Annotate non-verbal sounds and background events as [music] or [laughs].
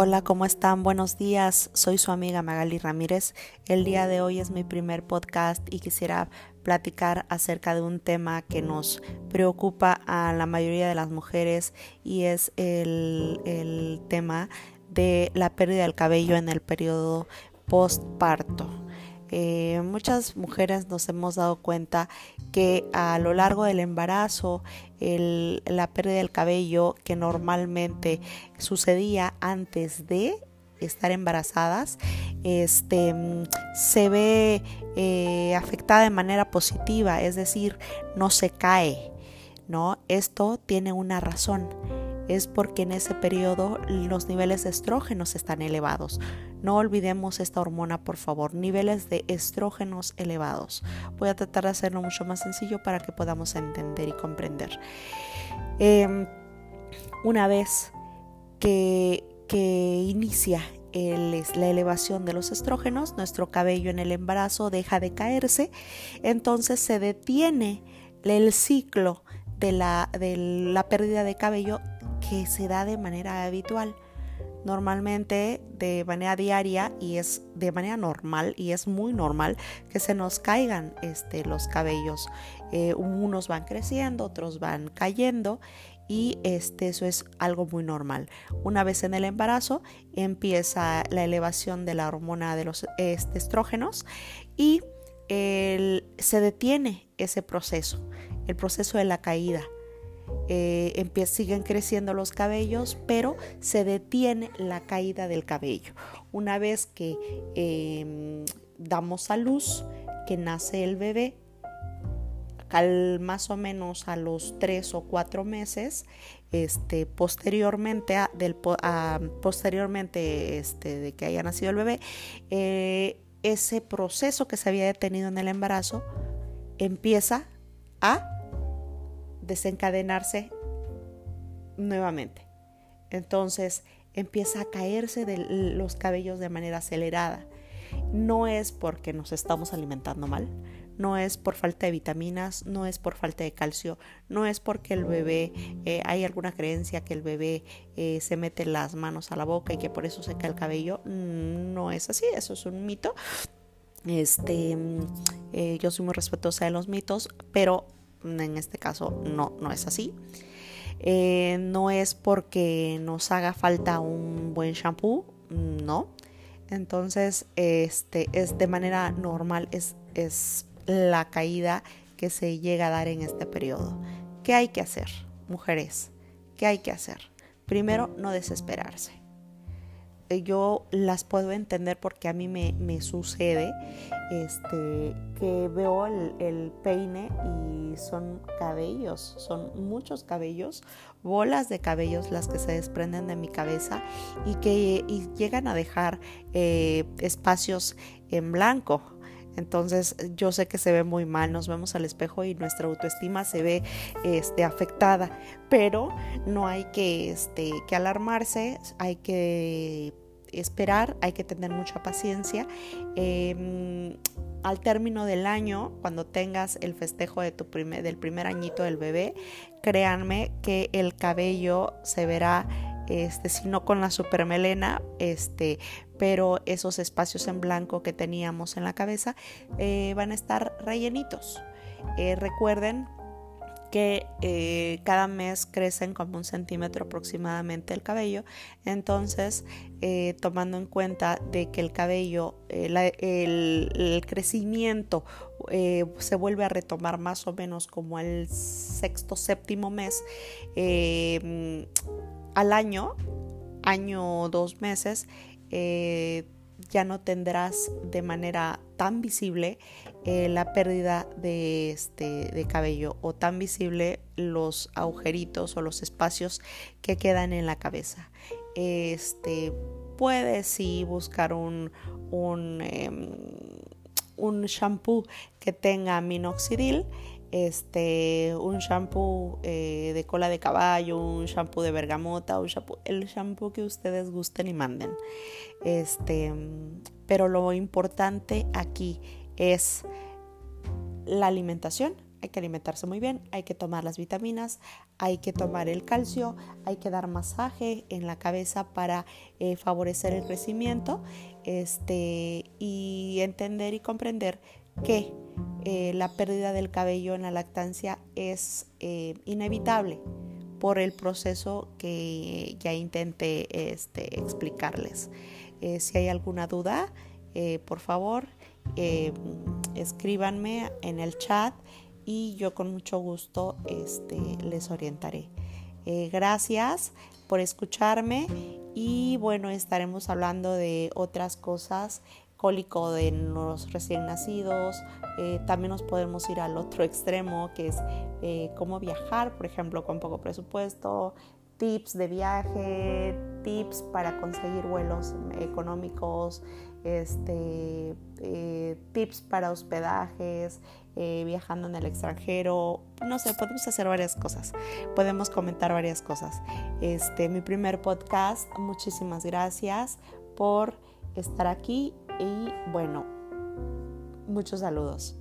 Hola, ¿cómo están? Buenos días. Soy su amiga Magali Ramírez. El día de hoy es mi primer podcast y quisiera platicar acerca de un tema que nos preocupa a la mayoría de las mujeres y es el, tema de la pérdida del cabello en el periodo postparto. Eh, muchas mujeres nos hemos dado cuenta que a lo largo del embarazo la pérdida del cabello que normalmente sucedía antes de estar embarazadas este, se ve eh, afectada de manera positiva, es decir, no se cae, ¿no? Esto tiene una razón es porque en ese periodo los niveles de estrógenos están elevados. No olvidemos esta hormona, por favor, niveles de estrógenos elevados. Voy a tratar de hacerlo mucho más sencillo para que podamos entender y comprender. Em, una vez que, inicia la elevación de los estrógenos, nuestro cabello en el embarazo deja de caerse, entonces se detiene el ciclo de la, de la pérdida de cabello que se da de manera habitual. Normalmente de manera diaria y es de manera normal y es muy normal que se nos caigan este, los cabellos. Eh, unos van creciendo, otros van cayendo y este, eso es algo muy normal. Una vez en el embarazo empieza la elevación de la hormona de los este, estrógenos y se detiene ese proceso, el proceso de la caída eh, siguen creciendo los cabellos, pero se detiene la caída del cabello. Una vez que em, damos a luz, que nace el bebé, más o menos a los tres o cuatro meses, este, posteriormente, del, posteriormente este, de que haya nacido el bebé, eh, ese proceso que se había detenido en el embarazo empieza a desencadenarse nuevamente. Entonces empieza a caerse de los cabellos de manera acelerada. No es porque nos estamos alimentando mal, no es por falta de vitaminas, no es por falta de calcio, no es porque el bebé, eh, hay alguna creencia que el bebé eh, se mete las manos a la boca y que por eso se cae el cabello. No es así, eso es un mito. Este, eh, yo soy muy respetuosa de los mitos, pero en este caso no, no es así. Eh, no es porque nos haga falta un buen shampoo, no. Entonces, este es de manera normal, es, es la caída que se llega a dar en este periodo. ¿Qué hay que hacer, mujeres? ¿Qué hay que hacer? Primero, no desesperarse. Eh, yo las puedo entender porque a mí me, sucede este, que veo el, peine y son cabellos, son muchos cabellos, bolas de cabellos las que se desprenden de mi cabeza y que llegan a dejar eh, espacios en blanco. Entonces yo sé que se ve muy mal, nos vemos al espejo y nuestra autoestima se ve este, afectada, pero no hay que, este, que alarmarse, hay que esperar, hay que tener mucha paciencia. Em, al término del año, cuando tengas el festejo del primer añito del bebé, créanme que el cabello se verá este, si no con la supermelena, este, pero esos espacios en blanco que teníamos en la cabeza eh, van a estar rellenitos. Eh, recuerden que eh, cada mes crecen como un centímetro aproximadamente el cabello. Entonces, tomando en cuenta de que el cabello, el, crecimiento se vuelve a retomar más o menos como el sexto, séptimo mes, al año, año o dos meses, eh, ya no tendrás de manera tan visible eh, la pérdida de, este, de cabello o tan visible los agujeritos o los espacios que quedan en la cabeza. Este, puedes sí buscar un, un, em, un shampoo que tenga minoxidil este, un shampoo eh, de cola de caballo, un shampoo de bergamota, un shampoo, el shampoo que ustedes gusten y manden. Este, pero lo importante aquí es la alimentación, hay que alimentarse muy bien, hay que tomar las vitaminas, hay que tomar el calcio, hay que dar masaje en la cabeza para eh, favorecer el crecimiento este, y entender y comprender que eh, la pérdida del cabello en la lactancia es eh, inevitable por el proceso que ya intenté este, explicarles. si hay alguna duda, por favor, escríbanme en el chat y yo con mucho gusto este, les orientaré. Eh, gracias por escucharme y bueno, estaremos hablando de otras cosas, cólico de los recién nacidos, eh, también nos podemos ir al otro [laughs] extremo que es eh, cómo viajar, por ejemplo, con poco presupuesto, tips de viaje, tips para conseguir vuelos económicos, este, tips para hospedajes, eh, viajando en el extranjero, no sé, podemos hacer varias cosas, podemos comentar varias cosas. Este, mi primer podcast, muchísimas gracias por estar aquí y bueno, muchos saludos.